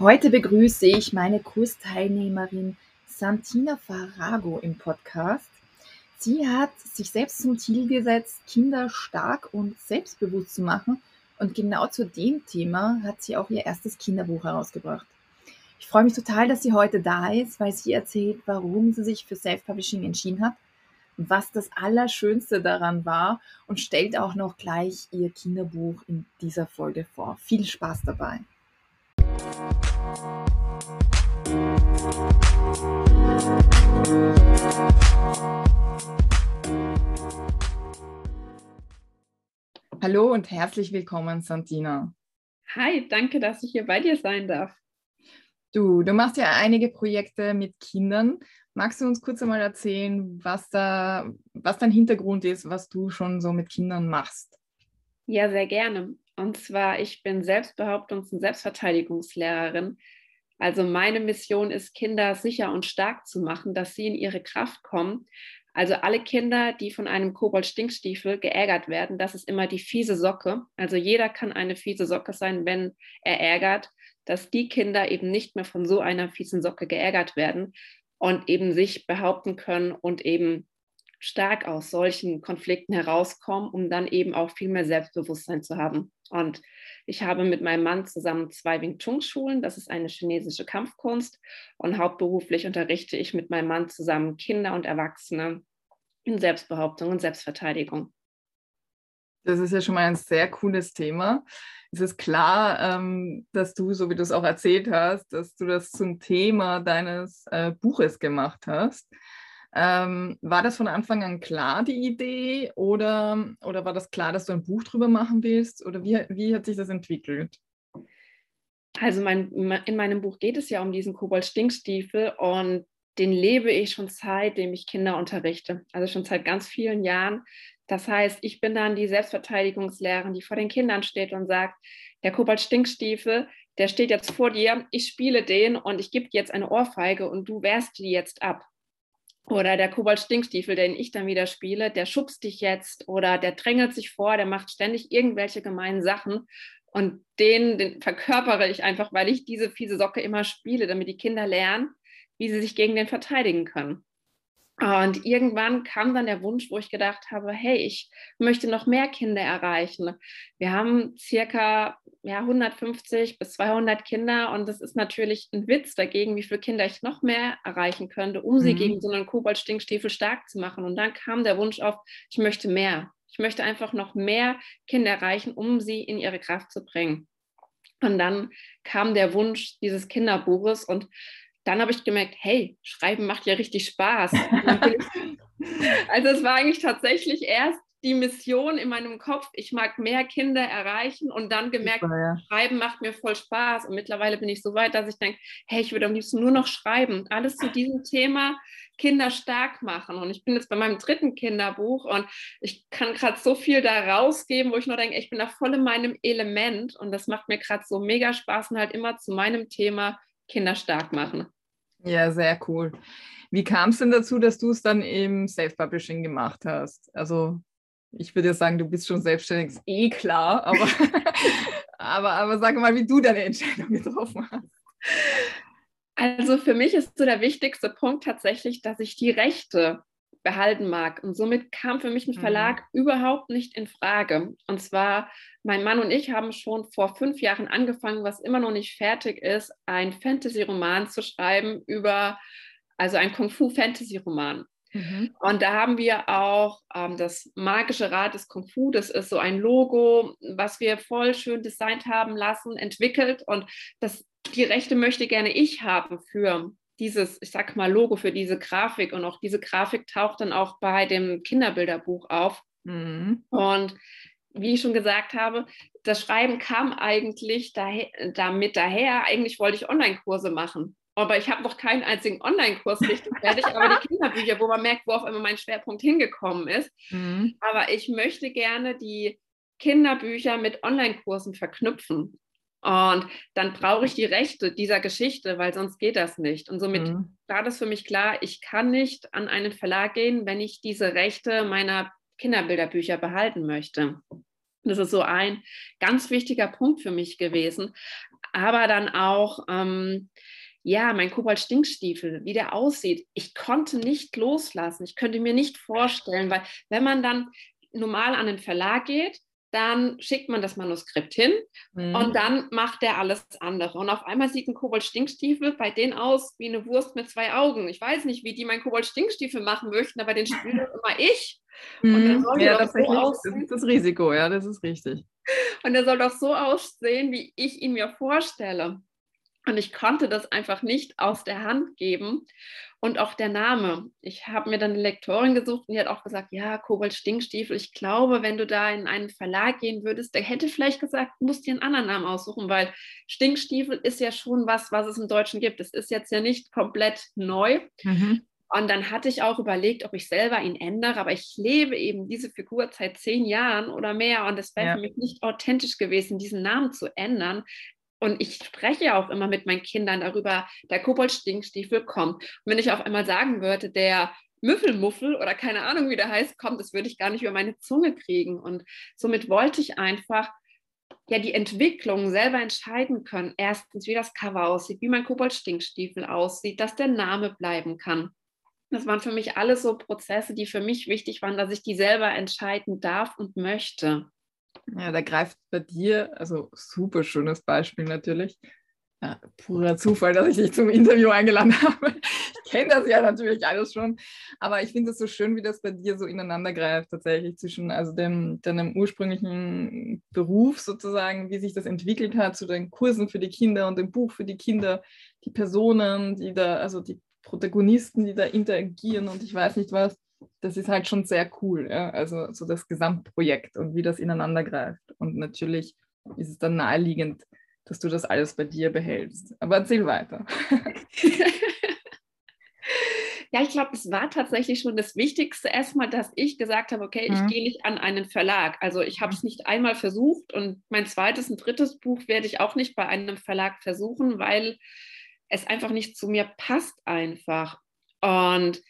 Heute begrüße ich meine Kursteilnehmerin Santina Farago im Podcast. Sie hat sich selbst zum Ziel gesetzt, Kinder stark und selbstbewusst zu machen. Und genau zu dem Thema hat sie auch ihr erstes Kinderbuch herausgebracht. Ich freue mich total, dass sie heute da ist, weil sie erzählt, warum sie sich für Self-Publishing entschieden hat, was das Allerschönste daran war und stellt auch noch gleich ihr Kinderbuch in dieser Folge vor. Viel Spaß dabei. Hallo und herzlich willkommen, Santina. Hi, danke, dass ich hier bei dir sein darf. Du, du machst ja einige Projekte mit Kindern. Magst du uns kurz einmal erzählen, was da, was dein Hintergrund ist, was du schon so mit Kindern machst? Ja, sehr gerne. Und zwar, ich bin Selbstbehauptungs- und Selbstverteidigungslehrerin. Also meine Mission ist, Kinder sicher und stark zu machen, dass sie in ihre Kraft kommen. Also alle Kinder, die von einem Kobold-Stinkstiefel geärgert werden, das ist immer die fiese Socke. Also jeder kann eine fiese Socke sein, wenn er ärgert, dass die Kinder eben nicht mehr von so einer fiesen Socke geärgert werden und eben sich behaupten können und eben stark aus solchen Konflikten herauskommen, um dann eben auch viel mehr Selbstbewusstsein zu haben. Und ich habe mit meinem Mann zusammen zwei Wing Chun Schulen, das ist eine chinesische Kampfkunst. Und hauptberuflich unterrichte ich mit meinem Mann zusammen Kinder und Erwachsene in Selbstbehauptung und Selbstverteidigung. Das ist ja schon mal ein sehr cooles Thema. Es ist klar, ähm, dass du, so wie du es auch erzählt hast, dass du das zum Thema deines äh, Buches gemacht hast. Ähm, war das von Anfang an klar, die Idee? Oder, oder war das klar, dass du ein Buch drüber machen willst? Oder wie, wie hat sich das entwickelt? Also mein, in meinem Buch geht es ja um diesen Kobold-Stinkstiefel und den lebe ich schon seitdem ich Kinder unterrichte. Also schon seit ganz vielen Jahren. Das heißt, ich bin dann die Selbstverteidigungslehrerin, die vor den Kindern steht und sagt, der Kobold-Stinkstiefel, der steht jetzt vor dir, ich spiele den und ich gebe dir jetzt eine Ohrfeige und du wehrst die jetzt ab. Oder der Kobold-Stinkstiefel, den ich dann wieder spiele, der schubst dich jetzt oder der drängelt sich vor, der macht ständig irgendwelche gemeinen Sachen. Und den, den verkörpere ich einfach, weil ich diese fiese Socke immer spiele, damit die Kinder lernen, wie sie sich gegen den verteidigen können. Und irgendwann kam dann der Wunsch, wo ich gedacht habe, hey, ich möchte noch mehr Kinder erreichen. Wir haben circa ja, 150 bis 200 Kinder und das ist natürlich ein Witz dagegen, wie viele Kinder ich noch mehr erreichen könnte, um mhm. sie gegen so einen Kobold-Stinkstiefel stark zu machen. Und dann kam der Wunsch auf, ich möchte mehr. Ich möchte einfach noch mehr Kinder erreichen, um sie in ihre Kraft zu bringen. Und dann kam der Wunsch dieses Kinderbuches und dann habe ich gemerkt, hey, Schreiben macht ja richtig Spaß. also es war eigentlich tatsächlich erst die Mission in meinem Kopf, ich mag mehr Kinder erreichen und dann gemerkt, Super, ja. Schreiben macht mir voll Spaß. Und mittlerweile bin ich so weit, dass ich denke, hey, ich würde am liebsten nur noch schreiben. Alles zu diesem Thema Kinder stark machen. Und ich bin jetzt bei meinem dritten Kinderbuch und ich kann gerade so viel da rausgeben, wo ich nur denke, ich bin da voll in meinem Element und das macht mir gerade so mega Spaß und halt immer zu meinem Thema Kinder stark machen. Ja, sehr cool. Wie kam es denn dazu, dass du es dann im Self-Publishing gemacht hast? Also ich würde ja sagen, du bist schon selbstständig, ist eh klar, aber, aber, aber sag mal, wie du deine Entscheidung getroffen hast. Also für mich ist so der wichtigste Punkt tatsächlich, dass ich die Rechte behalten mag. Und somit kam für mich ein mhm. Verlag mhm. überhaupt nicht in Frage. Und zwar, mein Mann und ich haben schon vor fünf Jahren angefangen, was immer noch nicht fertig ist, ein Fantasy-Roman zu schreiben über, also ein Kung-Fu-Fantasy-Roman. Mhm. Und da haben wir auch ähm, das magische Rad des Kung Fu, das ist so ein Logo, was wir voll schön designt haben lassen, entwickelt. Und das, die Rechte möchte gerne ich haben für dieses, ich sag mal, Logo, für diese Grafik. Und auch diese Grafik taucht dann auch bei dem Kinderbilderbuch auf. Mhm. Und wie ich schon gesagt habe, das Schreiben kam eigentlich daher, damit daher. Eigentlich wollte ich Online-Kurse machen. Aber ich habe noch keinen einzigen Online-Kurs richtig fertig, aber die Kinderbücher, wo man merkt, wo auch immer mein Schwerpunkt hingekommen ist. Mhm. Aber ich möchte gerne die Kinderbücher mit Online-Kursen verknüpfen. Und dann brauche ich die Rechte dieser Geschichte, weil sonst geht das nicht. Und somit mhm. war das für mich klar, ich kann nicht an einen Verlag gehen, wenn ich diese Rechte meiner Kinderbilderbücher behalten möchte. Das ist so ein ganz wichtiger Punkt für mich gewesen. aber dann auch, ähm, ja, mein Kobalt-Stinkstiefel, wie der aussieht. Ich konnte nicht loslassen. Ich könnte mir nicht vorstellen, weil wenn man dann normal an den Verlag geht, dann schickt man das Manuskript hin mhm. und dann macht der alles andere. Und auf einmal sieht ein Kobold-Stinkstiefel bei denen aus wie eine Wurst mit zwei Augen. Ich weiß nicht, wie die meinen Kobold-Stinkstiefel machen möchten, aber den spiele immer ich. Und dann soll ja, das, so das ist das Risiko, ja, das ist richtig. Und der soll doch so aussehen, wie ich ihn mir vorstelle. Und ich konnte das einfach nicht aus der Hand geben. Und auch der Name. Ich habe mir dann eine Lektorin gesucht und die hat auch gesagt, ja, Kobold Stinkstiefel, ich glaube, wenn du da in einen Verlag gehen würdest, der hätte vielleicht gesagt, du musst dir einen anderen Namen aussuchen, weil Stinkstiefel ist ja schon was, was es im Deutschen gibt. Es ist jetzt ja nicht komplett neu. Mhm. Und dann hatte ich auch überlegt, ob ich selber ihn ändere, aber ich lebe eben diese Figur seit zehn Jahren oder mehr und es wäre ja. für mich nicht authentisch gewesen, diesen Namen zu ändern. Und ich spreche auch immer mit meinen Kindern darüber, der Kobold-Stinkstiefel kommt. Und wenn ich auf einmal sagen würde, der Müffelmuffel oder keine Ahnung, wie der heißt, kommt, das würde ich gar nicht über meine Zunge kriegen. Und somit wollte ich einfach ja die Entwicklung selber entscheiden können. Erstens, wie das Cover aussieht, wie mein Kobold-Stinkstiefel aussieht, dass der Name bleiben kann. Das waren für mich alles so Prozesse, die für mich wichtig waren, dass ich die selber entscheiden darf und möchte. Ja, da greift bei dir, also super schönes Beispiel natürlich. Ja, purer Zufall, dass ich dich zum Interview eingeladen habe. Ich kenne das ja natürlich alles schon, aber ich finde es so schön, wie das bei dir so ineinander greift, tatsächlich zwischen also dem, deinem ursprünglichen Beruf sozusagen, wie sich das entwickelt hat, zu den Kursen für die Kinder und dem Buch für die Kinder, die Personen, die da, also die Protagonisten, die da interagieren und ich weiß nicht was, das ist halt schon sehr cool. Ja? Also so das Gesamtprojekt und wie das ineinander greift. Und natürlich ist es dann naheliegend, dass du das alles bei dir behältst. Aber erzähl weiter. Ja, ich glaube, es war tatsächlich schon das Wichtigste erstmal, dass ich gesagt habe, okay, ich mhm. gehe nicht an einen Verlag. Also ich habe es mhm. nicht einmal versucht und mein zweites und drittes Buch werde ich auch nicht bei einem Verlag versuchen, weil es einfach nicht zu mir passt einfach. Und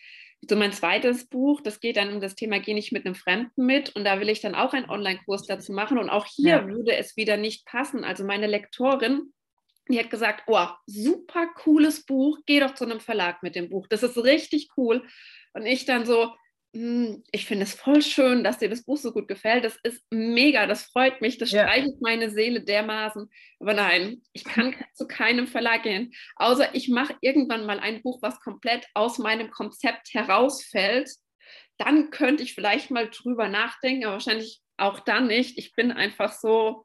so mein zweites Buch, das geht dann um das Thema, gehe nicht mit einem Fremden mit und da will ich dann auch einen Online-Kurs dazu machen und auch hier ja. würde es wieder nicht passen. Also meine Lektorin, die hat gesagt, oh, super cooles Buch, geh doch zu einem Verlag mit dem Buch, das ist richtig cool. Und ich dann so, ich finde es voll schön, dass dir das Buch so gut gefällt. Das ist mega, das freut mich, das ja. streichelt meine Seele dermaßen. Aber nein, ich kann zu keinem Verlag gehen, außer ich mache irgendwann mal ein Buch, was komplett aus meinem Konzept herausfällt. Dann könnte ich vielleicht mal drüber nachdenken, aber wahrscheinlich auch dann nicht. Ich bin einfach so,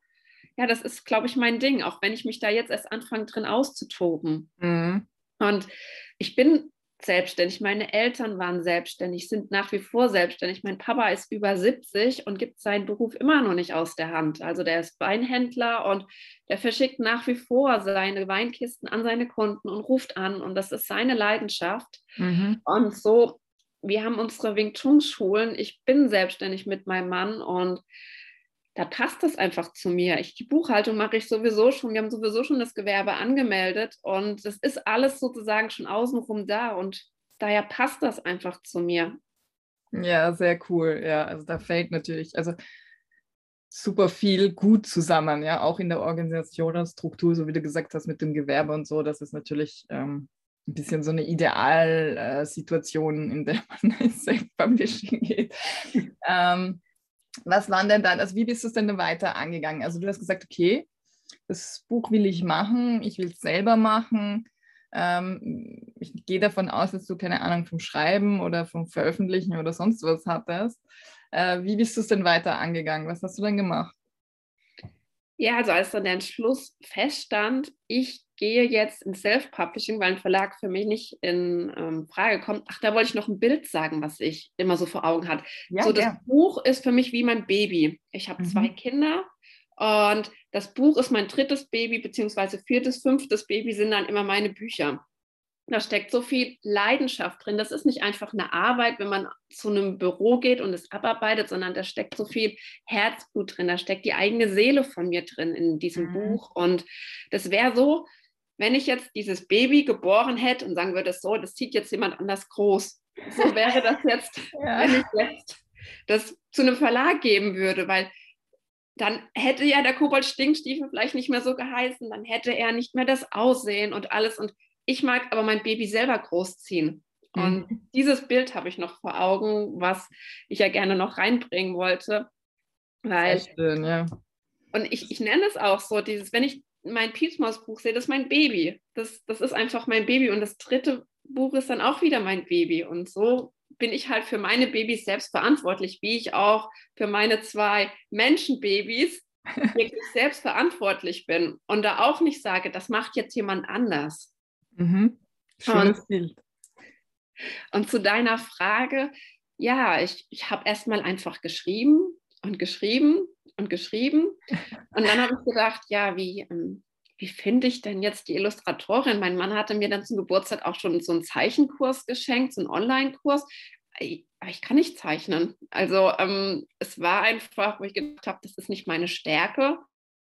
ja, das ist, glaube ich, mein Ding, auch wenn ich mich da jetzt erst anfange, drin auszutoben. Mhm. Und ich bin selbstständig. Meine Eltern waren selbstständig, sind nach wie vor selbstständig. Mein Papa ist über 70 und gibt seinen Beruf immer noch nicht aus der Hand. Also der ist Weinhändler und der verschickt nach wie vor seine Weinkisten an seine Kunden und ruft an. Und das ist seine Leidenschaft. Mhm. Und so, wir haben unsere Wing Chun Schulen. Ich bin selbstständig mit meinem Mann und da passt das einfach zu mir. Ich, die Buchhaltung mache ich sowieso schon. Wir haben sowieso schon das Gewerbe angemeldet und das ist alles sozusagen schon außenrum da und daher passt das einfach zu mir. Ja, sehr cool. Ja, also da fällt natürlich, also super viel gut zusammen, ja, auch in der Organisation und Struktur, so wie du gesagt hast, mit dem Gewerbe und so. Das ist natürlich ähm, ein bisschen so eine Idealsituation, äh, in der man ins Self-Publishing geht. ähm, was waren denn dann, also wie bist du es denn weiter angegangen? Also du hast gesagt, okay, das Buch will ich machen, ich will es selber machen. Ähm, ich gehe davon aus, dass du keine Ahnung vom Schreiben oder vom Veröffentlichen oder sonst was hattest. Äh, wie bist du es denn weiter angegangen? Was hast du dann gemacht? Ja, also als dann der Entschluss feststand, ich gehe jetzt ins Self-Publishing, weil ein Verlag für mich nicht in ähm, Frage kommt. Ach, da wollte ich noch ein Bild sagen, was ich immer so vor Augen hatte. Ja, so, das ja. Buch ist für mich wie mein Baby. Ich habe mhm. zwei Kinder und das Buch ist mein drittes Baby, beziehungsweise viertes, fünftes Baby sind dann immer meine Bücher. Da steckt so viel Leidenschaft drin. Das ist nicht einfach eine Arbeit, wenn man zu einem Büro geht und es abarbeitet, sondern da steckt so viel Herzblut drin. Da steckt die eigene Seele von mir drin in diesem mhm. Buch. Und das wäre so, wenn ich jetzt dieses Baby geboren hätte und sagen würde, so, das zieht jetzt jemand anders groß. So wäre das jetzt, ja. wenn ich jetzt das zu einem Verlag geben würde, weil dann hätte ja der Kobold-Stinkstiefel vielleicht nicht mehr so geheißen, dann hätte er nicht mehr das Aussehen und alles. Und ich mag aber mein Baby selber großziehen. Und mhm. dieses Bild habe ich noch vor Augen, was ich ja gerne noch reinbringen wollte. Weil, Sehr schön, ja. Und ich, ich nenne es auch so, dieses, wenn ich mein Piepsmaus-Buch sehe, das ist mein Baby. Das, das ist einfach mein Baby. Und das dritte Buch ist dann auch wieder mein Baby. Und so bin ich halt für meine Babys selbst verantwortlich, wie ich auch für meine zwei Menschenbabys wirklich selbst verantwortlich bin und da auch nicht sage, das macht jetzt jemand anders. Mhm. Schönes und, Bild. Und zu deiner Frage, ja, ich, ich habe erstmal einfach geschrieben und geschrieben und geschrieben. Und dann habe ich gedacht, ja, wie, ähm, wie finde ich denn jetzt die Illustratorin? Mein Mann hatte mir dann zum Geburtstag auch schon so einen Zeichenkurs geschenkt, so einen Online-Kurs. Aber ich kann nicht zeichnen. Also ähm, es war einfach, wo ich gedacht habe, das ist nicht meine Stärke.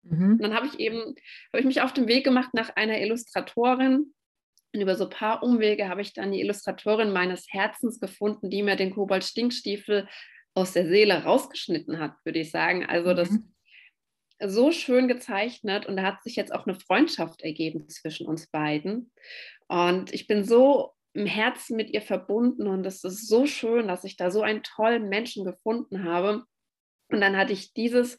Mhm. Und dann habe ich eben, habe ich mich auf den Weg gemacht nach einer Illustratorin. Und über so ein paar Umwege habe ich dann die Illustratorin meines Herzens gefunden, die mir den Kobold-Stinkstiefel aus der Seele rausgeschnitten hat, würde ich sagen. Also mhm. das so schön gezeichnet und da hat sich jetzt auch eine Freundschaft ergeben zwischen uns beiden. Und ich bin so im Herzen mit ihr verbunden und es ist so schön, dass ich da so einen tollen Menschen gefunden habe. Und dann hatte ich dieses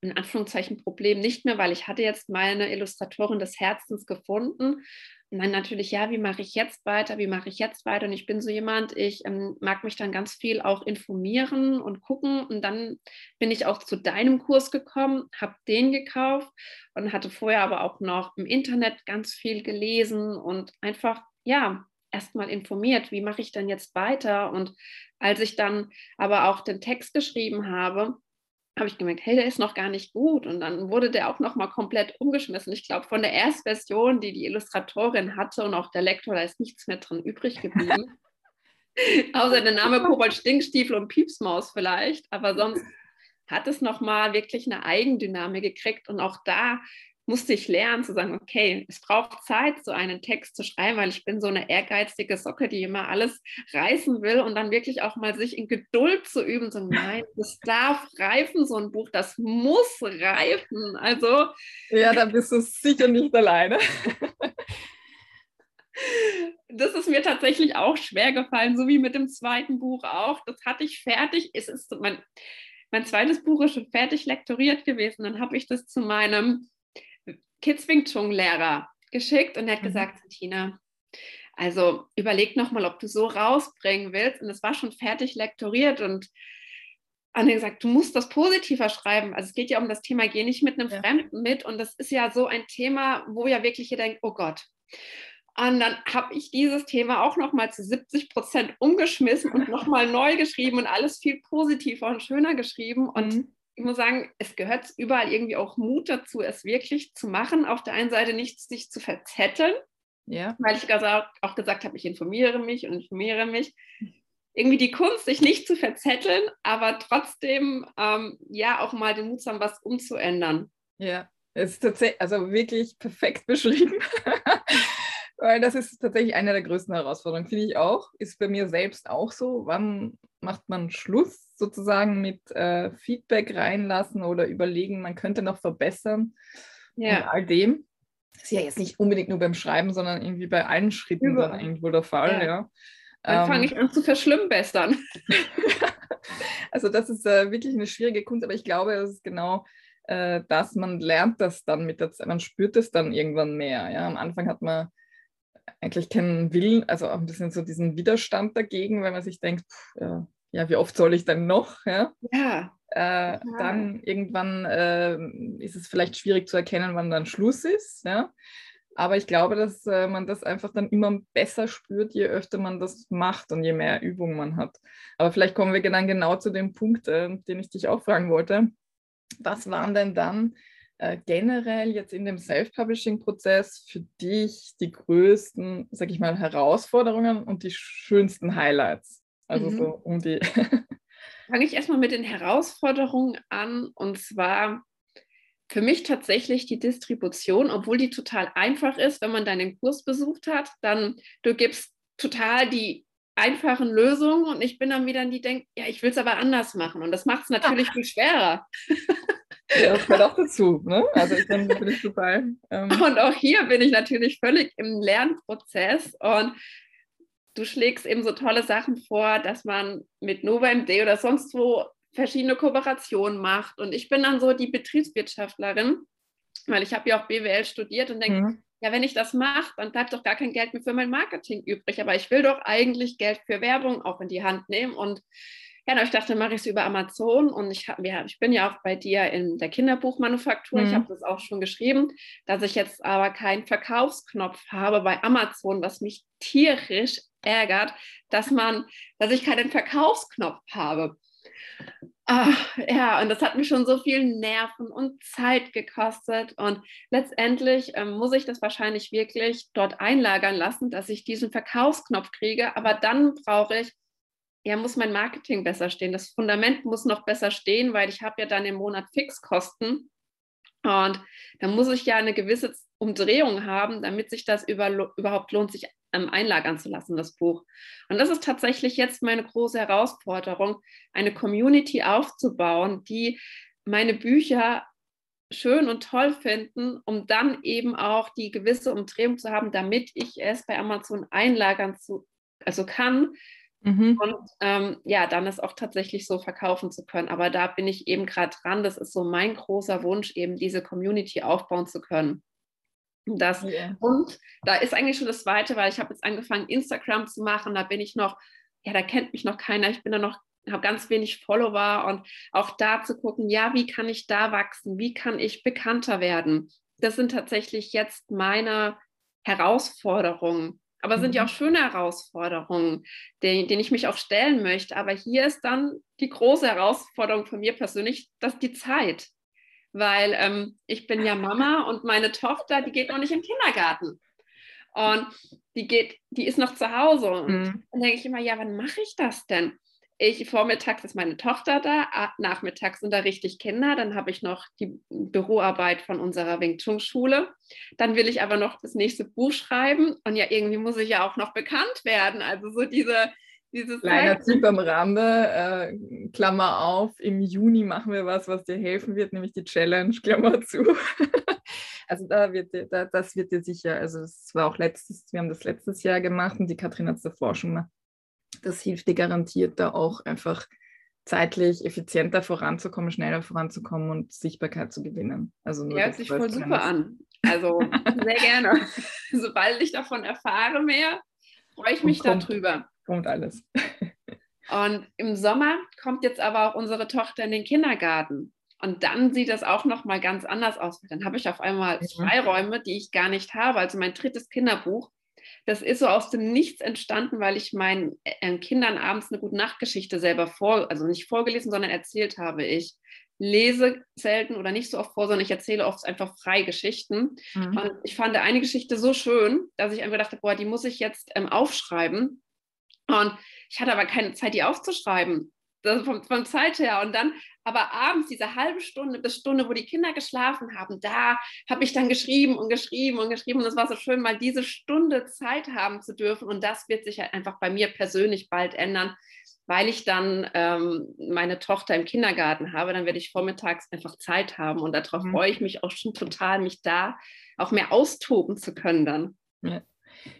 in Anführungszeichen Problem nicht mehr, weil ich hatte jetzt meine Illustratorin des Herzens gefunden und dann natürlich, ja, wie mache ich jetzt weiter? Wie mache ich jetzt weiter? Und ich bin so jemand, ich ähm, mag mich dann ganz viel auch informieren und gucken. Und dann bin ich auch zu deinem Kurs gekommen, habe den gekauft und hatte vorher aber auch noch im Internet ganz viel gelesen und einfach, ja, erstmal informiert, wie mache ich dann jetzt weiter? Und als ich dann aber auch den Text geschrieben habe, habe ich gemerkt, hey, der ist noch gar nicht gut. Und dann wurde der auch noch mal komplett umgeschmissen. Ich glaube, von der Erstversion, die die Illustratorin hatte und auch der Lektor, da ist nichts mehr drin übrig geblieben. Außer der Name Kobold Stinkstiefel und Piepsmaus vielleicht. Aber sonst hat es noch mal wirklich eine Eigendynamik gekriegt. Und auch da musste ich lernen zu sagen, okay, es braucht Zeit, so einen Text zu schreiben, weil ich bin so eine ehrgeizige Socke, die immer alles reißen will und dann wirklich auch mal sich in Geduld zu üben, so nein, das darf reifen, so ein Buch, das muss reifen. Also ja, da bist du sicher nicht alleine. das ist mir tatsächlich auch schwer gefallen, so wie mit dem zweiten Buch auch. Das hatte ich fertig. Es ist mein, mein zweites Buch ist schon fertig lektoriert gewesen. Dann habe ich das zu meinem Kids Wing Chun Lehrer geschickt und er hat mhm. gesagt, Tina, also überleg nochmal, ob du so rausbringen willst. Und es war schon fertig lektoriert und Anne gesagt, du musst das positiver schreiben. Also es geht ja um das Thema, geh nicht mit einem ja. Fremden mit. Und das ist ja so ein Thema, wo ja wirklich ihr denkt, oh Gott. Und dann habe ich dieses Thema auch nochmal zu 70 Prozent umgeschmissen und nochmal neu geschrieben und alles viel positiver und schöner geschrieben. Und mhm ich muss sagen, es gehört überall irgendwie auch Mut dazu, es wirklich zu machen. Auf der einen Seite nicht sich zu verzetteln, ja. weil ich auch gesagt habe, ich informiere mich und informiere mich. Irgendwie die Kunst, sich nicht zu verzetteln, aber trotzdem ähm, ja auch mal den Mut zu haben, was umzuändern. Ja, es ist tatsächlich, also wirklich perfekt beschrieben. Weil das ist tatsächlich eine der größten Herausforderungen, finde ich auch. Ist bei mir selbst auch so. Wann macht man Schluss sozusagen mit äh, Feedback reinlassen oder überlegen, man könnte noch verbessern ja. und all dem? Ist ja jetzt nicht unbedingt nur beim Schreiben, sondern irgendwie bei allen Schritten Über. dann irgendwo der Fall, ja. ja. Dann ähm, fange ich an zu verschlimmbessern. also das ist äh, wirklich eine schwierige Kunst, aber ich glaube, es ist genau äh, das, man lernt das dann mit der Zeit, man spürt es dann irgendwann mehr. Ja? Am Anfang hat man eigentlich keinen Willen, also auch ein bisschen so diesen Widerstand dagegen, weil man sich denkt, pff, ja, ja, wie oft soll ich denn noch? Ja. ja. Äh. Dann irgendwann äh, ist es vielleicht schwierig zu erkennen, wann dann Schluss ist. Ja. Aber ich glaube, dass äh, man das einfach dann immer besser spürt, je öfter man das macht und je mehr Übung man hat. Aber vielleicht kommen wir dann genau zu dem Punkt, äh, den ich dich auch fragen wollte. Was waren denn dann äh, generell jetzt in dem Self-Publishing-Prozess für dich die größten, sag ich mal, Herausforderungen und die schönsten Highlights? Also mhm. so um die. Fange ich erstmal mit den Herausforderungen an und zwar für mich tatsächlich die Distribution, obwohl die total einfach ist, wenn man deinen Kurs besucht hat, dann du gibst total die einfachen Lösungen und ich bin dann wieder die, die denkt, ja, ich will es aber anders machen und das macht es natürlich viel schwerer. Das gehört auch dazu. Ne? Also ich bin, bin ich total. Ähm und auch hier bin ich natürlich völlig im Lernprozess und du schlägst eben so tolle Sachen vor, dass man mit NovaMD oder sonst wo verschiedene Kooperationen macht. Und ich bin dann so die Betriebswirtschaftlerin, weil ich habe ja auch BWL studiert und denke, mhm. ja, wenn ich das mache, dann bleibt doch gar kein Geld mehr für mein Marketing übrig. Aber ich will doch eigentlich Geld für Werbung auch in die Hand nehmen und ja, ich dachte, mache ich es über Amazon und ich, hab, ja, ich bin ja auch bei dir in der Kinderbuchmanufaktur. Mhm. Ich habe das auch schon geschrieben, dass ich jetzt aber keinen Verkaufsknopf habe bei Amazon, was mich tierisch ärgert, dass man, dass ich keinen Verkaufsknopf habe. Ach, ja, und das hat mich schon so viel Nerven und Zeit gekostet. Und letztendlich ähm, muss ich das wahrscheinlich wirklich dort einlagern lassen, dass ich diesen Verkaufsknopf kriege. Aber dann brauche ich ja, muss mein Marketing besser stehen. Das Fundament muss noch besser stehen, weil ich habe ja dann im Monat Fixkosten. Und da muss ich ja eine gewisse Umdrehung haben, damit sich das über, überhaupt lohnt, sich einlagern zu lassen, das Buch. Und das ist tatsächlich jetzt meine große Herausforderung, eine Community aufzubauen, die meine Bücher schön und toll finden, um dann eben auch die gewisse Umdrehung zu haben, damit ich es bei Amazon einlagern zu, also kann, Mhm. Und ähm, ja, dann es auch tatsächlich so verkaufen zu können. Aber da bin ich eben gerade dran. Das ist so mein großer Wunsch, eben diese Community aufbauen zu können. Das, yeah. Und da ist eigentlich schon das Zweite, weil ich habe jetzt angefangen, Instagram zu machen. Da bin ich noch, ja, da kennt mich noch keiner. Ich bin da noch, habe ganz wenig Follower und auch da zu gucken, ja, wie kann ich da wachsen? Wie kann ich bekannter werden? Das sind tatsächlich jetzt meine Herausforderungen aber es sind ja auch mhm. schöne Herausforderungen, denen, denen ich mich auch stellen möchte. Aber hier ist dann die große Herausforderung von mir persönlich, dass die Zeit. Weil ähm, ich bin ja Mama und meine Tochter, die geht noch nicht im Kindergarten. Und die geht, die ist noch zu Hause. Und mhm. dann denke ich immer, ja, wann mache ich das denn? Ich vormittags ist meine Tochter da, nachmittags unterrichte ich Kinder, dann habe ich noch die Büroarbeit von unserer Wing Chun Schule. Dann will ich aber noch das nächste Buch schreiben und ja, irgendwie muss ich ja auch noch bekannt werden. Also so diese dieses Kleiner Tipp am Rande, äh, Klammer auf, im Juni machen wir was, was dir helfen wird, nämlich die Challenge, Klammer zu. also da wird dir, da, das wird dir sicher, also es war auch letztes, wir haben das letztes Jahr gemacht und die Katrin hat es davor schon mal das hilft dir garantiert da auch einfach zeitlich effizienter voranzukommen, schneller voranzukommen und Sichtbarkeit zu gewinnen. Also nur Hört sich voll super an. Also sehr gerne. Sobald ich davon erfahre mehr, freue ich mich kommt, darüber. Kommt alles. Und im Sommer kommt jetzt aber auch unsere Tochter in den Kindergarten. Und dann sieht das auch noch mal ganz anders aus. Dann habe ich auf einmal. Freiräume, die ich gar nicht habe. Also mein drittes Kinderbuch das ist so aus dem Nichts entstanden, weil ich meinen äh, Kindern abends eine gute Nachtgeschichte selber vor, also nicht vorgelesen, sondern erzählt habe. Ich lese selten oder nicht so oft vor, sondern ich erzähle oft einfach frei Geschichten. Mhm. Und ich fand eine Geschichte so schön, dass ich einfach dachte, boah, die muss ich jetzt ähm, aufschreiben. Und ich hatte aber keine Zeit, die aufzuschreiben. Das vom, vom Zeit her. Und dann aber abends, diese halbe Stunde bis Stunde, wo die Kinder geschlafen haben, da habe ich dann geschrieben und geschrieben und geschrieben. Und es war so schön, mal diese Stunde Zeit haben zu dürfen. Und das wird sich halt einfach bei mir persönlich bald ändern, weil ich dann ähm, meine Tochter im Kindergarten habe. Dann werde ich vormittags einfach Zeit haben. Und darauf mhm. freue ich mich auch schon total, mich da auch mehr austoben zu können dann. Ja.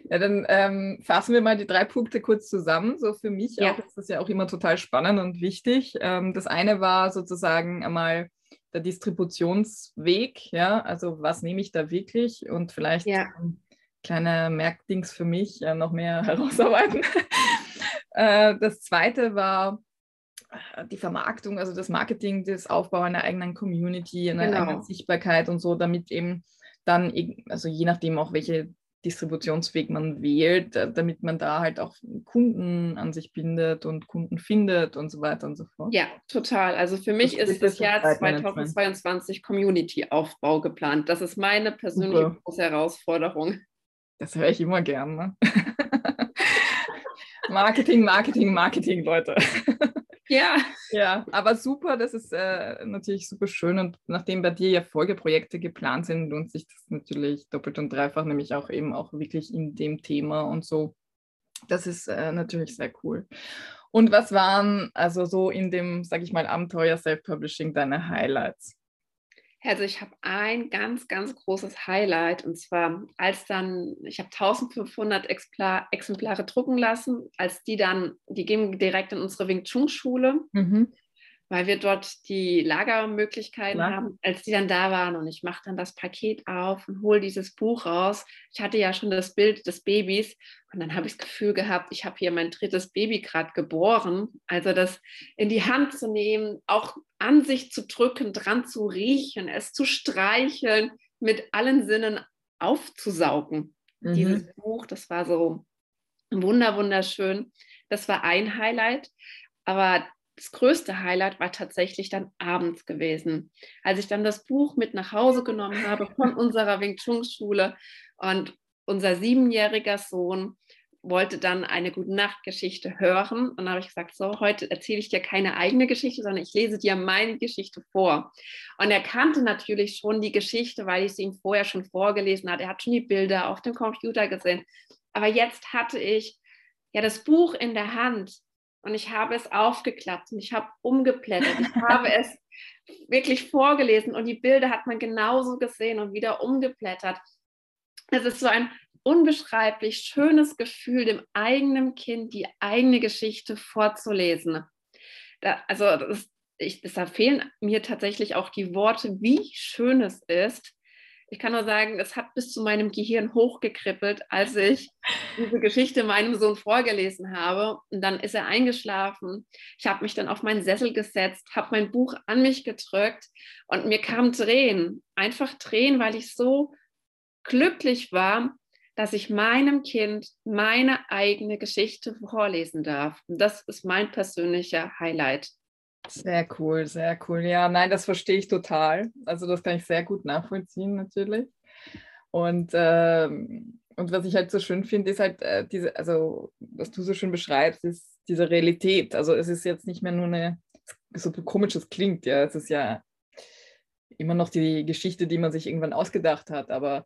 Ja, dann ähm, fassen wir mal die drei Punkte kurz zusammen. So für mich ja. auch ist das ja auch immer total spannend und wichtig. Ähm, das eine war sozusagen einmal der Distributionsweg, ja, also was nehme ich da wirklich und vielleicht ja. ähm, kleine Merkdings für mich äh, noch mehr herausarbeiten. äh, das zweite war äh, die Vermarktung, also das Marketing, das Aufbau einer eigenen Community, einer genau. eigenen Sichtbarkeit und so, damit eben dann, also je nachdem auch welche Distributionsweg man wählt, äh, damit man da halt auch Kunden an sich bindet und Kunden findet und so weiter und so fort. Ja, total. Also für mich das ist das Jahr 2022 Community-Aufbau geplant. Das ist meine persönliche Super. große Herausforderung. Das höre ich immer gern. Ne? Marketing, Marketing, Marketing, Leute. Ja. Ja, aber super, das ist äh, natürlich super schön und nachdem bei dir ja Folgeprojekte geplant sind, lohnt sich das natürlich doppelt und dreifach, nämlich auch eben auch wirklich in dem Thema und so. Das ist äh, natürlich sehr cool. Und was waren also so in dem, sag ich mal, Abenteuer Self-Publishing deine Highlights? Also ich habe ein ganz, ganz großes Highlight und zwar, als dann, ich habe 1500 Exemplar, Exemplare drucken lassen, als die dann, die gehen direkt in unsere Wing Chun Schule. Mhm weil wir dort die Lagermöglichkeiten Klar. haben, als die dann da waren. Und ich mache dann das Paket auf und hole dieses Buch raus. Ich hatte ja schon das Bild des Babys und dann habe ich das Gefühl gehabt, ich habe hier mein drittes Baby gerade geboren. Also das in die Hand zu nehmen, auch an sich zu drücken, dran zu riechen, es zu streicheln, mit allen Sinnen aufzusaugen. Mhm. Dieses Buch, das war so wunder, wunderschön. Das war ein Highlight. Aber das größte Highlight war tatsächlich dann abends gewesen, als ich dann das Buch mit nach Hause genommen habe von unserer Wing Chun Schule und unser siebenjähriger Sohn wollte dann eine gute Nachtgeschichte hören und dann habe ich gesagt, so heute erzähle ich dir keine eigene Geschichte, sondern ich lese dir meine Geschichte vor. Und er kannte natürlich schon die Geschichte, weil ich sie ihm vorher schon vorgelesen hatte. Er hat schon die Bilder auf dem Computer gesehen. Aber jetzt hatte ich ja das Buch in der Hand und ich habe es aufgeklappt und ich habe umgeblättert. Ich habe es wirklich vorgelesen und die Bilder hat man genauso gesehen und wieder umgeblättert. Es ist so ein unbeschreiblich schönes Gefühl, dem eigenen Kind die eigene Geschichte vorzulesen. Da, also das, ich, da fehlen mir tatsächlich auch die Worte, wie schön es ist, ich kann nur sagen, es hat bis zu meinem Gehirn hochgekribbelt, als ich diese Geschichte meinem Sohn vorgelesen habe. Und dann ist er eingeschlafen. Ich habe mich dann auf meinen Sessel gesetzt, habe mein Buch an mich gedrückt und mir kamen Tränen. Einfach Tränen, weil ich so glücklich war, dass ich meinem Kind meine eigene Geschichte vorlesen darf. Und das ist mein persönlicher Highlight. Sehr cool, sehr cool. Ja, nein, das verstehe ich total. Also das kann ich sehr gut nachvollziehen natürlich. Und, ähm, und was ich halt so schön finde, ist halt äh, diese, also was du so schön beschreibst, ist diese Realität. Also es ist jetzt nicht mehr nur eine, so komisch es klingt, ja, es ist ja immer noch die Geschichte, die man sich irgendwann ausgedacht hat, aber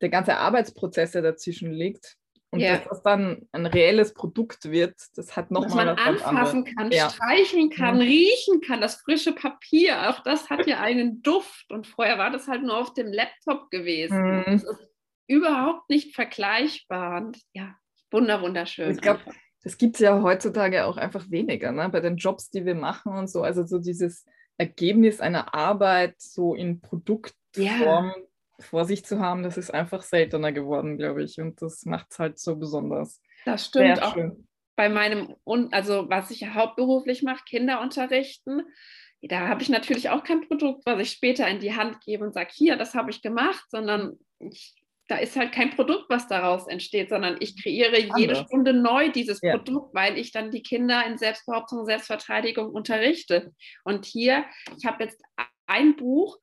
der ganze Arbeitsprozess, der dazwischen liegt, und ja. dass das dann ein reelles Produkt wird, das hat nochmal. Dass man anfassen kann, ja. streicheln kann, ja. riechen kann, das frische Papier, auch das hat ja einen Duft. Und vorher war das halt nur auf dem Laptop gewesen. Mhm. Das ist überhaupt nicht vergleichbar. Und ja, wunder, wunderschön. Ich glaube, das gibt es ja heutzutage auch einfach weniger, ne? bei den Jobs, die wir machen und so. Also so dieses Ergebnis einer Arbeit so in Produktform vor sich zu haben, das ist einfach seltener geworden, glaube ich. Und das macht es halt so besonders. Das stimmt Sehr auch. Schön. Bei meinem, also was ich hauptberuflich mache, Kinder unterrichten, da habe ich natürlich auch kein Produkt, was ich später in die Hand gebe und sage, hier, das habe ich gemacht, sondern ich, da ist halt kein Produkt, was daraus entsteht, sondern ich kreiere Anders. jede Stunde neu dieses ja. Produkt, weil ich dann die Kinder in Selbstbehauptung, Selbstverteidigung unterrichte. Und hier, ich habe jetzt ein Buch,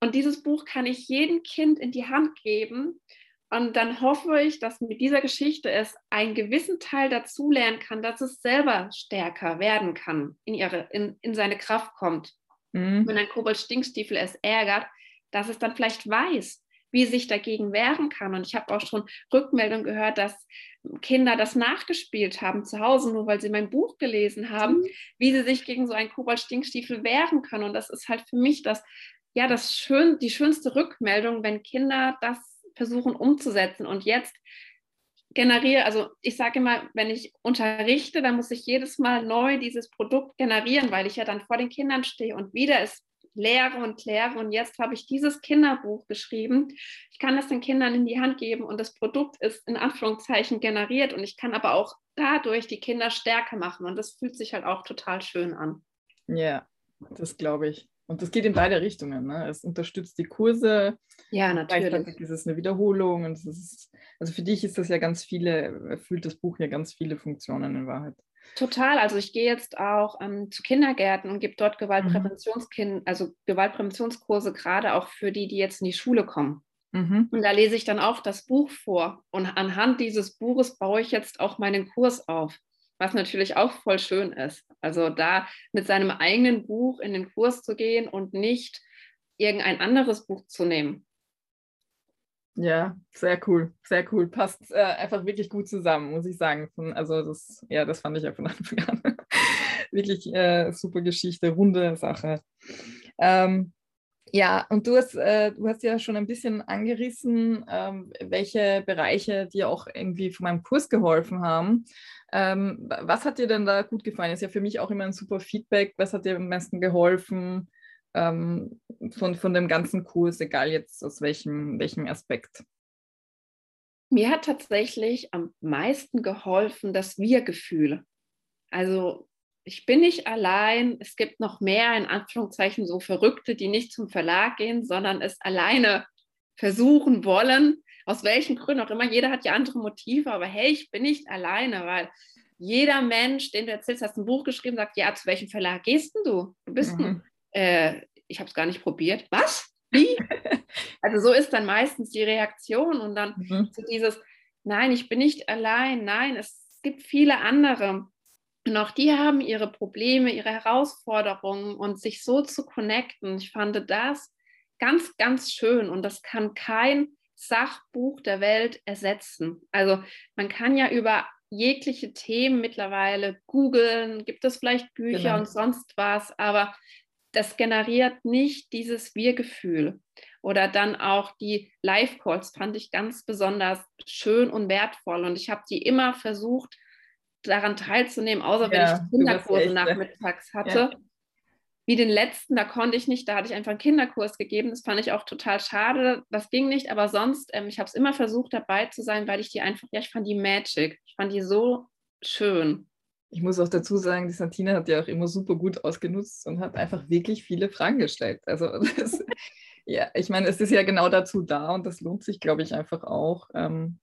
und dieses Buch kann ich jedem Kind in die Hand geben. Und dann hoffe ich, dass mit dieser Geschichte es einen gewissen Teil dazu lernen kann, dass es selber stärker werden kann, in, ihre, in, in seine Kraft kommt. Mhm. Wenn ein Kobold-Stinkstiefel es ärgert, dass es dann vielleicht weiß, wie es sich dagegen wehren kann. Und ich habe auch schon Rückmeldungen gehört, dass Kinder das nachgespielt haben zu Hause, nur weil sie mein Buch gelesen haben, mhm. wie sie sich gegen so einen Kobold-Stinkstiefel wehren können. Und das ist halt für mich das ja, das schön, die schönste Rückmeldung, wenn Kinder das versuchen umzusetzen. Und jetzt generiere, also ich sage immer, wenn ich unterrichte, dann muss ich jedes Mal neu dieses Produkt generieren, weil ich ja dann vor den Kindern stehe und wieder es lehre und lehre. Und jetzt habe ich dieses Kinderbuch geschrieben. Ich kann das den Kindern in die Hand geben und das Produkt ist in Anführungszeichen generiert. Und ich kann aber auch dadurch die Kinder stärker machen. Und das fühlt sich halt auch total schön an. Ja, das glaube ich. Und das geht in beide Richtungen. Ne? Es unterstützt die Kurse. Ja, natürlich. Ist es eine Wiederholung. Und es ist, also für dich ist das ja ganz viele, erfüllt das Buch ja ganz viele Funktionen in Wahrheit. Total. Also ich gehe jetzt auch ähm, zu Kindergärten und gebe dort Gewaltpräventionskind, mhm. also Gewaltpräventionskurse, gerade auch für die, die jetzt in die Schule kommen. Mhm. Und da lese ich dann auch das Buch vor. Und anhand dieses Buches baue ich jetzt auch meinen Kurs auf was natürlich auch voll schön ist. Also da mit seinem eigenen Buch in den Kurs zu gehen und nicht irgendein anderes Buch zu nehmen. Ja, sehr cool, sehr cool. Passt äh, einfach wirklich gut zusammen, muss ich sagen. Also das, ja, das fand ich ja von Anfang an wirklich äh, super Geschichte, runde Sache. Ähm, Ja, und du hast, äh, du hast ja schon ein bisschen angerissen, ähm, welche Bereiche dir auch irgendwie von meinem Kurs geholfen haben. Ähm, was hat dir denn da gut gefallen? Ist ja für mich auch immer ein super Feedback. Was hat dir am meisten geholfen ähm, von, von dem ganzen Kurs, egal jetzt aus welchem, welchem Aspekt? Mir hat tatsächlich am meisten geholfen das Wir-Gefühl. Also ich bin nicht allein, es gibt noch mehr in Anführungszeichen so Verrückte, die nicht zum Verlag gehen, sondern es alleine versuchen wollen, aus welchen Gründen auch immer. Jeder hat ja andere Motive, aber hey, ich bin nicht alleine, weil jeder Mensch, den du erzählst, hast ein Buch geschrieben, sagt, ja, zu welchem Verlag gehst denn du? Du bist mhm. ein, äh, ich habe es gar nicht probiert. Was? Wie? also so ist dann meistens die Reaktion und dann mhm. so dieses, nein, ich bin nicht allein, nein, es gibt viele andere. Und auch die haben ihre Probleme, ihre Herausforderungen und sich so zu connecten. Ich fand das ganz, ganz schön und das kann kein Sachbuch der Welt ersetzen. Also man kann ja über jegliche Themen mittlerweile googeln, gibt es vielleicht Bücher genau. und sonst was, aber das generiert nicht dieses Wir-Gefühl. Oder dann auch die Live-Calls fand ich ganz besonders schön und wertvoll. Und ich habe die immer versucht, daran teilzunehmen, außer wenn ich Kinderkurse nachmittags hatte. Ja. Wie den letzten, da konnte ich nicht, da hatte ich einfach einen Kinderkurs gegeben. Das fand ich auch total schade. Das ging nicht, aber sonst, ähm, ich habe es immer versucht, dabei zu sein, weil ich die einfach, ja, ich fand die Magic. Ich fand die so schön. Ich muss auch dazu sagen, die Santina hat ja auch immer super gut ausgenutzt und hat einfach wirklich viele Fragen gestellt. Also das, ja, ich meine, es ist ja genau dazu da und das lohnt sich, glaube ich, einfach auch. Ähm,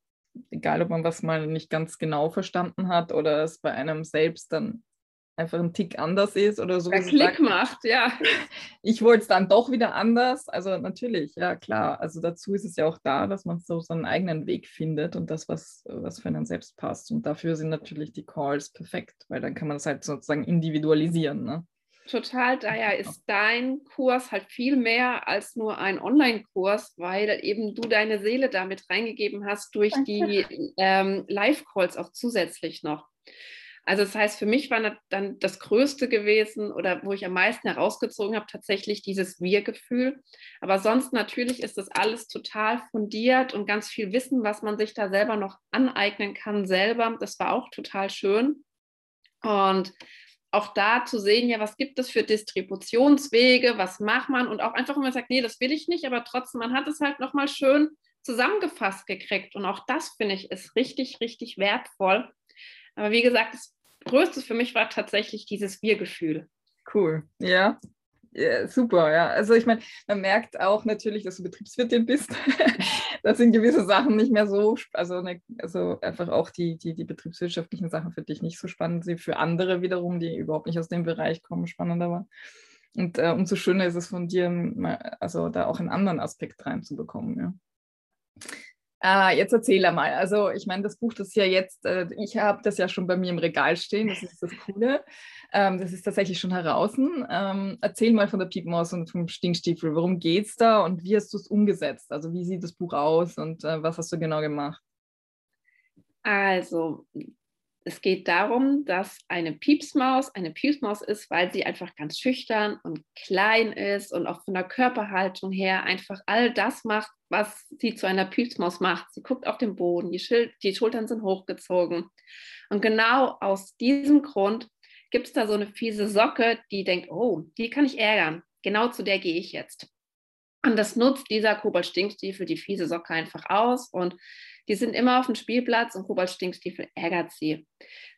egal ob man was mal nicht ganz genau verstanden hat oder es bei einem selbst dann einfach ein Tick anders ist oder so. Der Klick sagt, macht, ja. Ich wollte es dann doch wieder anders. Also natürlich, ja klar. Also dazu ist es ja auch da, dass man so seinen eigenen Weg findet und das, was, was für einen selbst passt. Und dafür sind natürlich die Calls perfekt, weil dann kann man es halt sozusagen individualisieren. Ne? Total, daher ist dein Kurs halt viel mehr als nur ein Online-Kurs, weil eben du deine Seele damit reingegeben hast durch die ähm, Live-Calls auch zusätzlich noch. Also das heißt, für mich war dann das Größte gewesen oder wo ich am meisten herausgezogen habe, tatsächlich dieses Wir-Gefühl. Aber sonst natürlich ist das alles total fundiert und ganz viel Wissen, was man sich da selber noch aneignen kann, selber. Das war auch total schön. Und auch da zu sehen, ja, was gibt es für Distributionswege, was macht man und auch einfach, wenn man sagt, nee, das will ich nicht, aber trotzdem, man hat es halt nochmal schön zusammengefasst gekriegt und auch das finde ich ist richtig, richtig wertvoll. Aber wie gesagt, das Größte für mich war tatsächlich dieses Wir-Gefühl. Cool, ja. Ja, super, ja. Also ich meine, man merkt auch natürlich, dass du Betriebswirtin bist. das sind gewisse Sachen nicht mehr so, also, ne, also einfach auch die, die, die betriebswirtschaftlichen Sachen für dich nicht so spannend sind, für andere wiederum, die überhaupt nicht aus dem Bereich kommen, spannender war. Und äh, umso schöner ist es von dir, also da auch einen anderen Aspekt reinzubekommen, ja. Ah, jetzt erzähl mal. Also ich meine, das Buch, das ja jetzt, äh, ich habe das ja schon bei mir im Regal stehen, das ist das Coole. Ähm, das ist tatsächlich schon heraus. Ähm, erzähl mal von der Piepmaus und vom Stinkstiefel. Worum geht es da und wie hast du es umgesetzt? Also wie sieht das Buch aus und äh, was hast du genau gemacht? Also es geht darum, dass eine Piepsmaus eine Piepsmaus ist, weil sie einfach ganz schüchtern und klein ist und auch von der Körperhaltung her einfach all das macht, was sie zu einer Piepsmaus macht. Sie guckt auf den Boden, die, Schil die Schultern sind hochgezogen. Und genau aus diesem Grund gibt es da so eine fiese Socke, die denkt, oh, die kann ich ärgern. Genau zu der gehe ich jetzt. Und das nutzt dieser Kobold-Stinkstiefel die fiese Socke einfach aus und die sind immer auf dem Spielplatz und Kobold Stinkstiefel ärgert sie.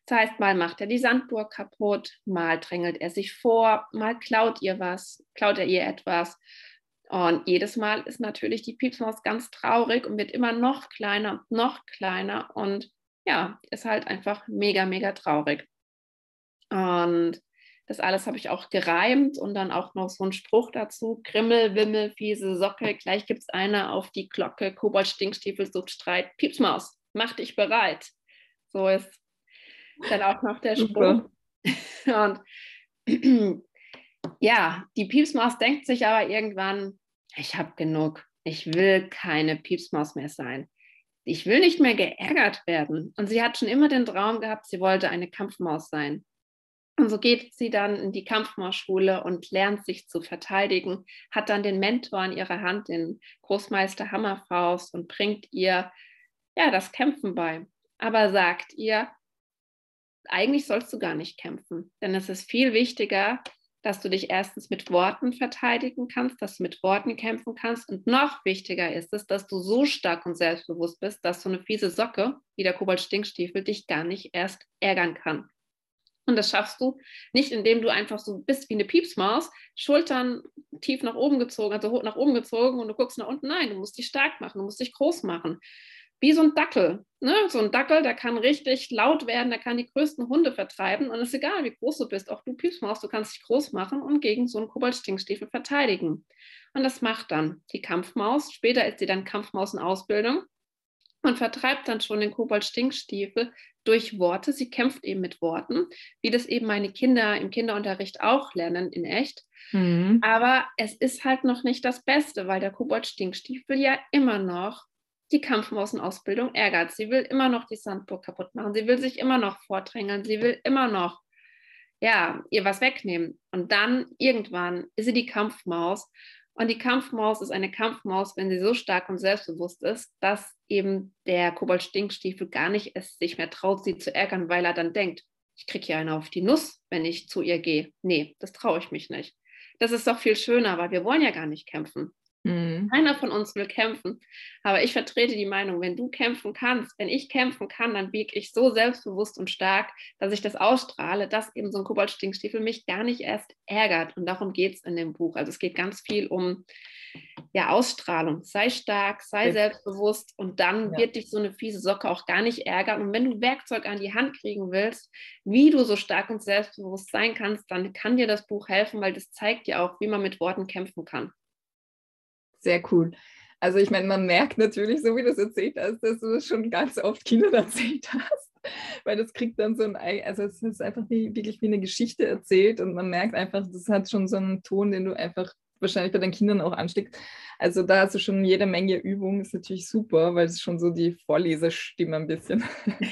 Das heißt, mal macht er die Sandburg kaputt, mal drängelt er sich vor, mal klaut ihr was, klaut er ihr etwas. Und jedes Mal ist natürlich die Piepsmaus ganz traurig und wird immer noch kleiner, noch kleiner und ja, ist halt einfach mega, mega traurig. Und das alles habe ich auch gereimt und dann auch noch so ein Spruch dazu. Grimmel, Wimmel, fiese Socke, gleich gibt es eine auf die Glocke. Kobold, Stinkstiefel, sucht Streit. Piepsmaus, mach dich bereit. So ist dann auch noch der Spruch. Und ja, die Piepsmaus denkt sich aber irgendwann, ich habe genug. Ich will keine Piepsmaus mehr sein. Ich will nicht mehr geärgert werden. Und sie hat schon immer den Traum gehabt, sie wollte eine Kampfmaus sein. Und so geht sie dann in die Kampfmausschule und lernt sich zu verteidigen, hat dann den Mentor in ihrer Hand, den Großmeister Hammerfaust, und bringt ihr ja das Kämpfen bei. Aber sagt ihr, eigentlich sollst du gar nicht kämpfen, denn es ist viel wichtiger, dass du dich erstens mit Worten verteidigen kannst, dass du mit Worten kämpfen kannst. Und noch wichtiger ist es, dass du so stark und selbstbewusst bist, dass so eine fiese Socke wie der Kobold-Stinkstiefel dich gar nicht erst ärgern kann. Und das schaffst du nicht, indem du einfach so bist wie eine Piepsmaus, Schultern tief nach oben gezogen, also hoch nach oben gezogen und du guckst nach unten. Nein, du musst dich stark machen, du musst dich groß machen. Wie so ein Dackel. Ne? So ein Dackel, der kann richtig laut werden, der kann die größten Hunde vertreiben. Und es ist egal, wie groß du bist. Auch du Piepsmaus, du kannst dich groß machen und gegen so einen Koboldstinkstiefel verteidigen. Und das macht dann die Kampfmaus. Später ist sie dann Kampfmaus in Ausbildung und vertreibt dann schon den Kobold-Stinkstiefel durch Worte. Sie kämpft eben mit Worten, wie das eben meine Kinder im Kinderunterricht auch lernen in echt. Mhm. Aber es ist halt noch nicht das Beste, weil der Kobold-Stinkstiefel ja immer noch die Kampfmausenausbildung ärgert. Sie will immer noch die Sandburg kaputt machen. Sie will sich immer noch vordrängeln. Sie will immer noch ja, ihr was wegnehmen. Und dann irgendwann ist sie die Kampfmaus und die Kampfmaus ist eine Kampfmaus, wenn sie so stark und selbstbewusst ist, dass eben der Kobold-Stinkstiefel gar nicht es sich mehr traut, sie zu ärgern, weil er dann denkt, ich kriege hier eine auf die Nuss, wenn ich zu ihr gehe. Nee, das traue ich mich nicht. Das ist doch viel schöner, weil wir wollen ja gar nicht kämpfen. Mhm. Keiner von uns will kämpfen. Aber ich vertrete die Meinung, wenn du kämpfen kannst, wenn ich kämpfen kann, dann biege ich so selbstbewusst und stark, dass ich das ausstrahle, dass eben so ein Koboldstinkstiefel mich gar nicht erst ärgert. Und darum geht es in dem Buch. Also es geht ganz viel um ja, Ausstrahlung. Sei stark, sei selbstbewusst und dann ja. wird dich so eine fiese Socke auch gar nicht ärgern. Und wenn du Werkzeug an die Hand kriegen willst, wie du so stark und selbstbewusst sein kannst, dann kann dir das Buch helfen, weil das zeigt dir auch, wie man mit Worten kämpfen kann sehr cool. Also ich meine, man merkt natürlich, so wie du es erzählt hast, dass du das schon ganz oft Kindern erzählt hast, weil das kriegt dann so ein, also es ist einfach wie, wirklich wie eine Geschichte erzählt und man merkt einfach, das hat schon so einen Ton, den du einfach wahrscheinlich bei den Kindern auch ansteckst. Also da hast du schon jede Menge Übung, ist natürlich super, weil es schon so die Vorleserstimme ein bisschen.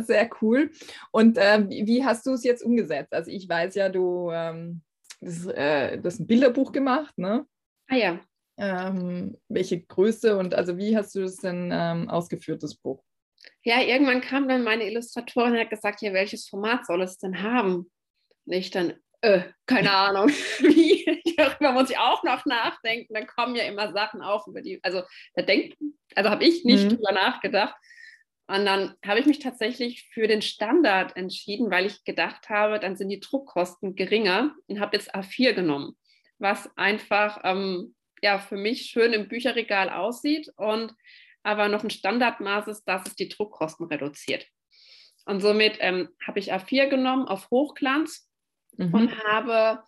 Sehr cool. Und äh, wie hast du es jetzt umgesetzt? Also ich weiß ja, du ähm, das, äh, das Bilderbuch gemacht, ne? Ah ja. Ähm, welche Größe und also wie hast du das denn ähm, ausgeführt, das Buch? Ja, irgendwann kam dann meine Illustratorin und hat gesagt, ja, welches Format soll es denn haben? Und ich dann, äh, keine Ahnung, wie, darüber muss ich auch noch nachdenken. Dann kommen ja immer Sachen auf, über die, also da denkt, also habe ich nicht mhm. drüber nachgedacht. Und dann habe ich mich tatsächlich für den Standard entschieden, weil ich gedacht habe, dann sind die Druckkosten geringer und habe jetzt A4 genommen, was einfach ähm, ja, für mich schön im Bücherregal aussieht und aber noch ein Standardmaß ist, dass es die Druckkosten reduziert. Und somit ähm, habe ich A4 genommen auf Hochglanz mhm. und habe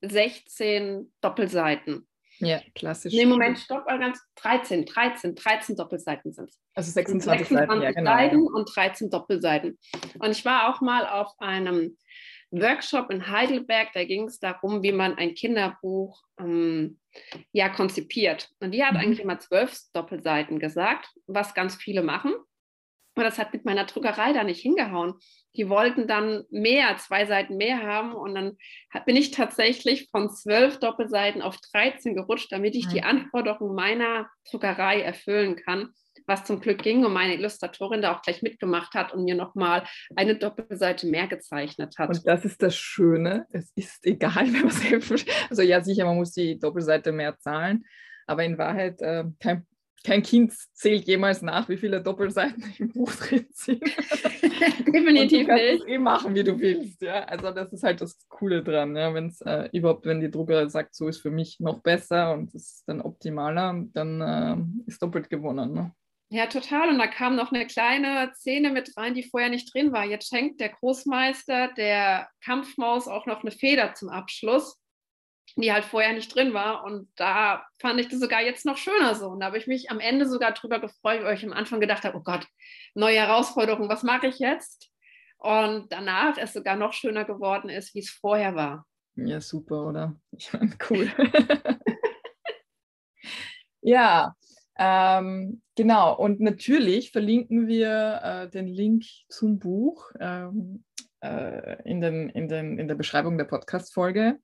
16 Doppelseiten. Ja, klassisch. Nee, Moment, stopp, ganz 13, 13, 13 Doppelseiten sind es. Also 26, 26 Seiten, ja, genau. Seiten und 13 Doppelseiten. Und ich war auch mal auf einem Workshop in Heidelberg, da ging es darum, wie man ein Kinderbuch ähm, ja, konzipiert. Und die hat mhm. eigentlich immer zwölf Doppelseiten gesagt, was ganz viele machen. Und das hat mit meiner Druckerei da nicht hingehauen. Die wollten dann mehr, zwei Seiten mehr haben. Und dann bin ich tatsächlich von zwölf Doppelseiten auf 13 gerutscht, damit ich die Anforderungen meiner Druckerei erfüllen kann. Was zum Glück ging und meine Illustratorin da auch gleich mitgemacht hat und mir nochmal eine Doppelseite mehr gezeichnet hat. Und das ist das Schöne. Es ist egal, wenn man es Also ja, sicher, man muss die Doppelseite mehr zahlen. Aber in Wahrheit äh, kein kein Kind zählt jemals nach, wie viele Doppelseiten im Buch drin sind. Definitiv du nicht. Es eh machen, wie du willst. Ja? Also das ist halt das Coole dran. Ja? Wenn es äh, überhaupt, wenn die Drucker sagt, so ist für mich noch besser und es ist dann optimaler, dann äh, ist doppelt gewonnen. Ne? Ja, total. Und da kam noch eine kleine Szene mit rein, die vorher nicht drin war. Jetzt schenkt der Großmeister der Kampfmaus auch noch eine Feder zum Abschluss die halt vorher nicht drin war. Und da fand ich das sogar jetzt noch schöner so. Und da habe ich mich am Ende sogar drüber gefreut, weil ich am Anfang gedacht habe, oh Gott, neue Herausforderung, was mache ich jetzt? Und danach es sogar noch schöner geworden ist, wie es vorher war. Ja, super, oder? Cool. ja, ähm, genau. Und natürlich verlinken wir äh, den Link zum Buch ähm, äh, in, den, in, den, in der Beschreibung der Podcast-Folge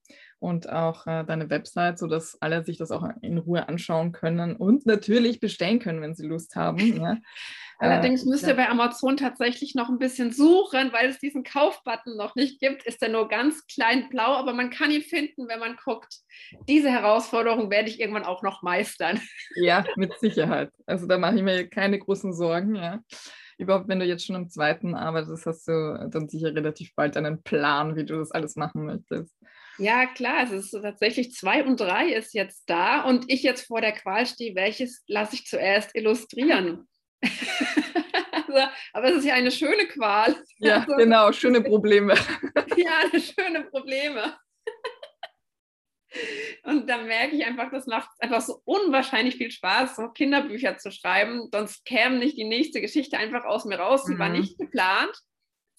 und auch äh, deine Website, sodass alle sich das auch in Ruhe anschauen können und natürlich bestellen können, wenn sie Lust haben. ja. Allerdings äh, müsst ihr bei Amazon tatsächlich noch ein bisschen suchen, weil es diesen Kaufbutton noch nicht gibt. Ist er nur ganz klein blau, aber man kann ihn finden, wenn man guckt. Diese Herausforderung werde ich irgendwann auch noch meistern. Ja, mit Sicherheit. Also da mache ich mir keine großen Sorgen. Ja. Überhaupt, wenn du jetzt schon am zweiten arbeitest, hast du dann sicher relativ bald einen Plan, wie du das alles machen möchtest. Ja, klar, es ist tatsächlich zwei und drei ist jetzt da und ich jetzt vor der Qual stehe, welches lasse ich zuerst illustrieren. also, aber es ist ja eine schöne Qual. Ja, also, genau, schöne Probleme. ja, schöne Probleme. Und da merke ich einfach, das macht einfach so unwahrscheinlich viel Spaß, so Kinderbücher zu schreiben. Sonst käme nicht die nächste Geschichte einfach aus mir raus. Sie mhm. war nicht geplant.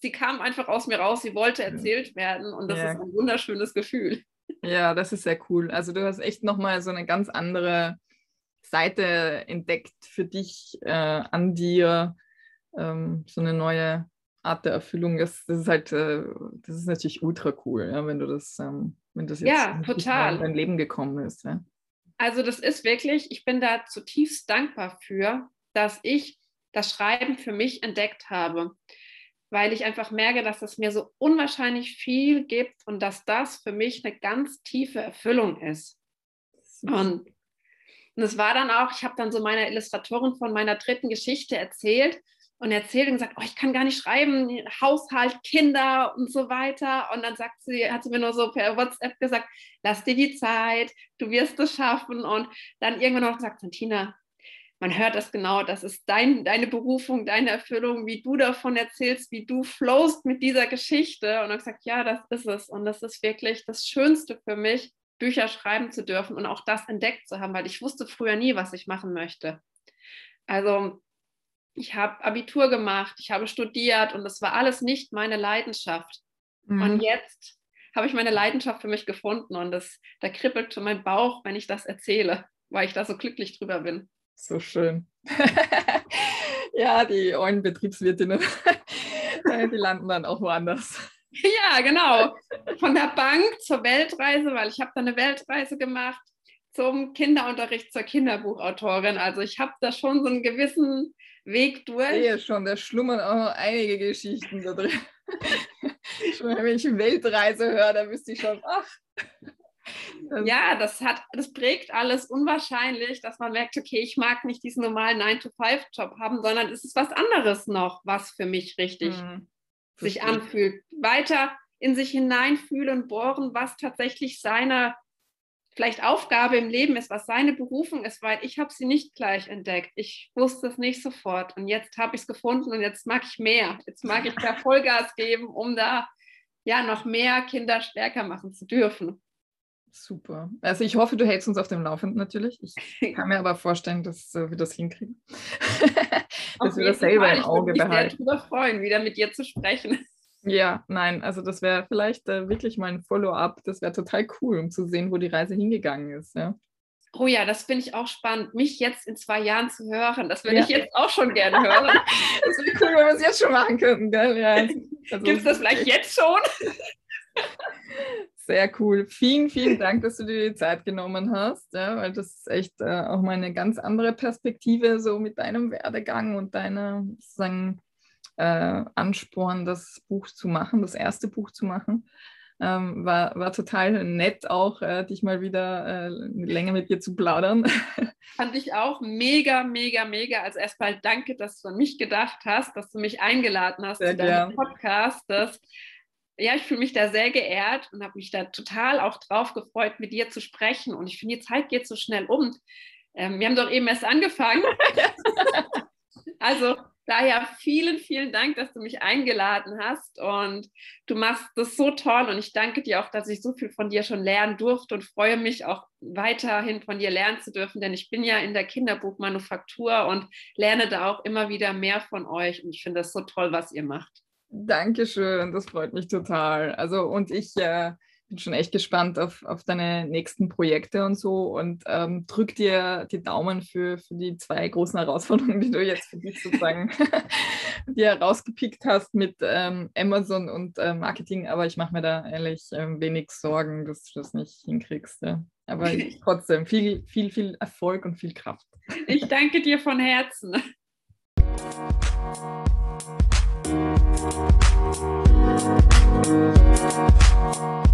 Sie kam einfach aus mir raus. Sie wollte erzählt werden. Und das ja. ist ein wunderschönes Gefühl. Ja, das ist sehr cool. Also du hast echt nochmal so eine ganz andere Seite entdeckt für dich, äh, an dir, ähm, so eine neue Art der Erfüllung. Das, das ist halt, äh, das ist natürlich ultra cool, ja, wenn du das, ähm, wenn das jetzt ja, total. in dein Leben gekommen ist. Ja. Also das ist wirklich, ich bin da zutiefst dankbar für, dass ich das Schreiben für mich entdeckt habe, weil ich einfach merke, dass es mir so unwahrscheinlich viel gibt und dass das für mich eine ganz tiefe Erfüllung ist. Und und es war dann auch, ich habe dann so meiner Illustratorin von meiner dritten Geschichte erzählt und erzählt und gesagt, oh, ich kann gar nicht schreiben, Haushalt, Kinder und so weiter. Und dann sagt sie, hat sie mir nur so per WhatsApp gesagt, lass dir die Zeit, du wirst es schaffen. Und dann irgendwann noch gesagt, Santina, man hört das genau, das ist dein, deine Berufung, deine Erfüllung, wie du davon erzählst, wie du flowst mit dieser Geschichte. Und dann gesagt, ja, das ist es. Und das ist wirklich das Schönste für mich, Bücher schreiben zu dürfen und auch das entdeckt zu haben, weil ich wusste früher nie, was ich machen möchte. Also ich habe Abitur gemacht, ich habe studiert und das war alles nicht meine Leidenschaft. Mhm. Und jetzt habe ich meine Leidenschaft für mich gefunden und das, da kribbelt schon mein Bauch, wenn ich das erzähle, weil ich da so glücklich drüber bin. So schön. ja, die ollen Betriebswirtinnen, die landen dann auch woanders. Ja, genau. Von der Bank zur Weltreise, weil ich habe da eine Weltreise gemacht, zum Kinderunterricht zur Kinderbuchautorin. Also ich habe da schon so einen gewissen Weg durch. Ich sehe schon, da schlummern auch noch einige Geschichten da drin. schon wenn ich Weltreise höre, da wüsste ich schon, ach. Das ja, das hat, das prägt alles unwahrscheinlich, dass man merkt, okay, ich mag nicht diesen normalen 9-to-5-Job haben, sondern es ist was anderes noch, was für mich richtig mhm sich anfühlt. Weiter in sich hineinfühlen, bohren, was tatsächlich seine vielleicht Aufgabe im Leben ist, was seine Berufung ist, weil ich habe sie nicht gleich entdeckt. Ich wusste es nicht sofort und jetzt habe ich es gefunden und jetzt mag ich mehr. Jetzt mag ich da Vollgas geben, um da ja noch mehr Kinder stärker machen zu dürfen. Super. Also ich hoffe, du hältst uns auf dem Laufenden natürlich. Ich kann mir aber vorstellen, dass äh, wir das hinkriegen. dass wir das selber im Auge behalten. Ich würde mich sehr freuen, wieder mit dir zu sprechen. Ja, nein, also das wäre vielleicht äh, wirklich mal ein Follow-up. Das wäre total cool, um zu sehen, wo die Reise hingegangen ist. Ja. Oh ja, das finde ich auch spannend, mich jetzt in zwei Jahren zu hören. Das würde ja. ich jetzt auch schon gerne hören. das wäre cool, wenn wir es jetzt schon machen könnten. Ja, also, Gibt es das vielleicht jetzt schon? Sehr cool. Vielen, vielen Dank, dass du dir die Zeit genommen hast, ja, weil das ist echt äh, auch mal eine ganz andere Perspektive so mit deinem Werdegang und deiner sozusagen äh, Ansporn, das Buch zu machen, das erste Buch zu machen. Ähm, war, war total nett auch, äh, dich mal wieder äh, länger mit dir zu plaudern. Fand ich auch mega, mega, mega. Also erstmal danke, dass du an mich gedacht hast, dass du mich eingeladen hast Sehr zu deinem Podcast. Das ja, ich fühle mich da sehr geehrt und habe mich da total auch drauf gefreut, mit dir zu sprechen. Und ich finde, die Zeit geht so schnell um. Ähm, wir haben doch eben erst angefangen. also daher vielen, vielen Dank, dass du mich eingeladen hast. Und du machst das so toll. Und ich danke dir auch, dass ich so viel von dir schon lernen durfte und freue mich auch weiterhin von dir lernen zu dürfen, denn ich bin ja in der Kinderbuchmanufaktur und lerne da auch immer wieder mehr von euch. Und ich finde das so toll, was ihr macht. Dankeschön, das freut mich total. Also und ich äh, bin schon echt gespannt auf, auf deine nächsten Projekte und so und ähm, drück dir die Daumen für, für die zwei großen Herausforderungen, die du jetzt für dich sozusagen dir rausgepickt hast mit ähm, Amazon und äh, Marketing. Aber ich mache mir da ehrlich äh, wenig Sorgen, dass du das nicht hinkriegst. Ja. Aber trotzdem viel, viel, viel Erfolg und viel Kraft. Ich danke dir von Herzen. We'll be right.